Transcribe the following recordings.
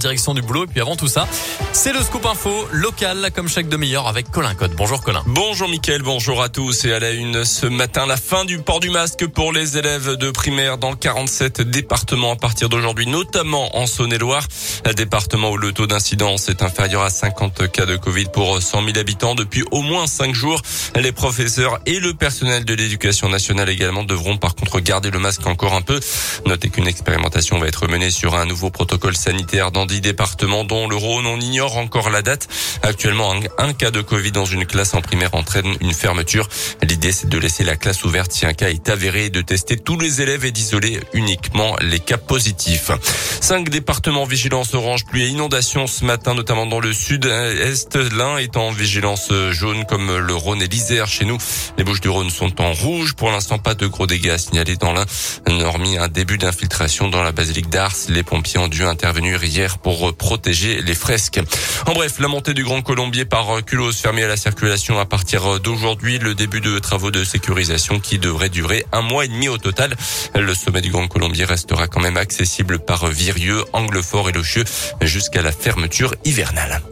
Direction du boulot. Et puis avant tout ça, c'est le scoop info local, comme chaque demi-heure avec Colin Code. Bonjour Colin. Bonjour Mickaël, bonjour à tous. Et à la une ce matin, la fin du port du masque pour les élèves de primaire dans 47 départements à partir d'aujourd'hui, notamment en Saône-et-Loire. Département où le taux d'incidence est inférieur à 50 cas de Covid pour 100 000 habitants depuis au moins 5 jours. Les professeurs et le personnel de l'éducation nationale également devront par contre garder le masque encore un peu. Notez qu'une expérimentation va être menée sur un nouveau protocole sanitaire dans dix départements dont le Rhône. On ignore encore la date. Actuellement, un, cas de Covid dans une classe en primaire entraîne une fermeture. L'idée, c'est de laisser la classe ouverte si un cas est avéré et de tester tous les élèves et d'isoler uniquement les cas positifs. Cinq départements vigilance orange, pluie et inondation ce matin, notamment dans le sud-est. L'un est en vigilance jaune comme le Rhône et l'Isère. Chez nous, les Bouches du Rhône sont en rouge. Pour l'instant, pas de gros dégâts signalés dans l'un, hormis un début d'infiltration dans la basilique d'Ars. Les pompiers ont dû intervenir hier pour protéger les fresques. En bref, la montée du Grand Colombier par Culos fermé à la circulation à partir d'aujourd'hui. Le début de travaux de sécurisation qui devrait durer un mois et demi au total. Le sommet du Grand Colombier restera quand même accessible par Virieux, Anglefort et Lochieux jusqu'à la fermeture hivernale.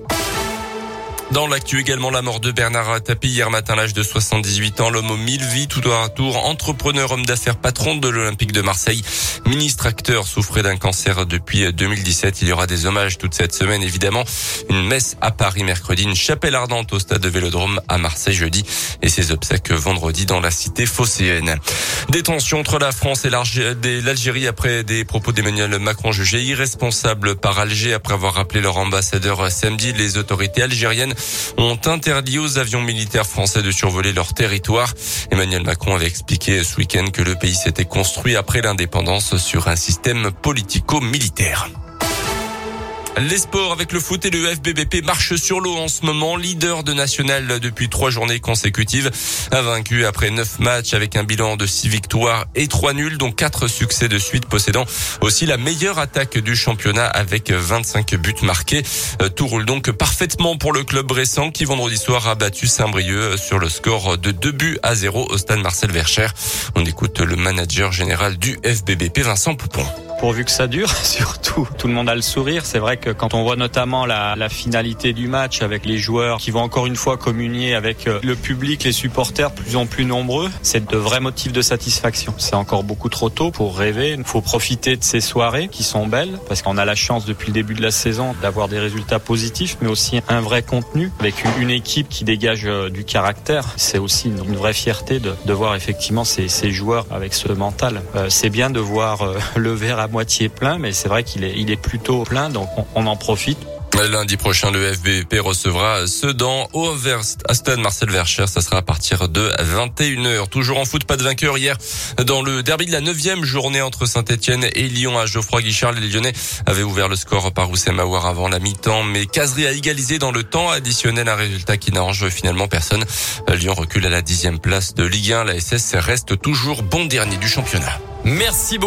Dans l'actu également, la mort de Bernard Tapie hier matin, l'âge de 78 ans, l'homme aux mille vies, tout à tour, entrepreneur, homme d'affaires, patron de l'Olympique de Marseille, ministre acteur, souffrait d'un cancer depuis 2017. Il y aura des hommages toute cette semaine, évidemment. Une messe à Paris mercredi, une chapelle ardente au stade de Vélodrome à Marseille jeudi et ses obsèques vendredi dans la cité phocéenne. Détention entre la France et l'Algérie après des propos d'Emmanuel Macron jugés irresponsables par Alger après avoir rappelé leur ambassadeur samedi. Les autorités algériennes ont interdit aux avions militaires français de survoler leur territoire. Emmanuel Macron avait expliqué ce week-end que le pays s'était construit après l'indépendance sur un système politico-militaire. Les sports avec le foot et le FBBP marche sur l'eau en ce moment. Leader de national depuis trois journées consécutives. A vaincu après neuf matchs avec un bilan de six victoires et trois nuls, dont quatre succès de suite possédant aussi la meilleure attaque du championnat avec 25 buts marqués. Euh, tout roule donc parfaitement pour le club récent qui vendredi soir a battu Saint-Brieuc sur le score de 2 buts à 0 au stade Marcel Vercher. On écoute le manager général du FBBP, Vincent Poupon pourvu que ça dure, surtout. Tout le monde a le sourire. C'est vrai que quand on voit notamment la, la, finalité du match avec les joueurs qui vont encore une fois communier avec euh, le public, les supporters plus en plus nombreux, c'est de vrais motifs de satisfaction. C'est encore beaucoup trop tôt pour rêver. Il faut profiter de ces soirées qui sont belles parce qu'on a la chance depuis le début de la saison d'avoir des résultats positifs, mais aussi un vrai contenu avec une, équipe qui dégage euh, du caractère. C'est aussi une, vraie fierté de, de voir effectivement ces, ces, joueurs avec ce mental. Euh, c'est bien de voir le verre à moitié plein, mais c'est vrai qu'il est, il est plutôt plein, donc on, en profite. Lundi prochain, le FBP recevra Sedan au Aston Marcel Vercher. Ça sera à partir de 21h. Toujours en foot, pas de vainqueur hier dans le derby de la neuvième journée entre Saint-Etienne et Lyon à Geoffroy Guichard. Les Lyonnais avaient ouvert le score par Oussem Aouar avant la mi-temps, mais Casery a égalisé dans le temps additionnel. Un résultat qui n'arrange finalement personne. Lyon recule à la dixième place de Ligue 1. La SS reste toujours bon dernier du championnat. Merci beaucoup.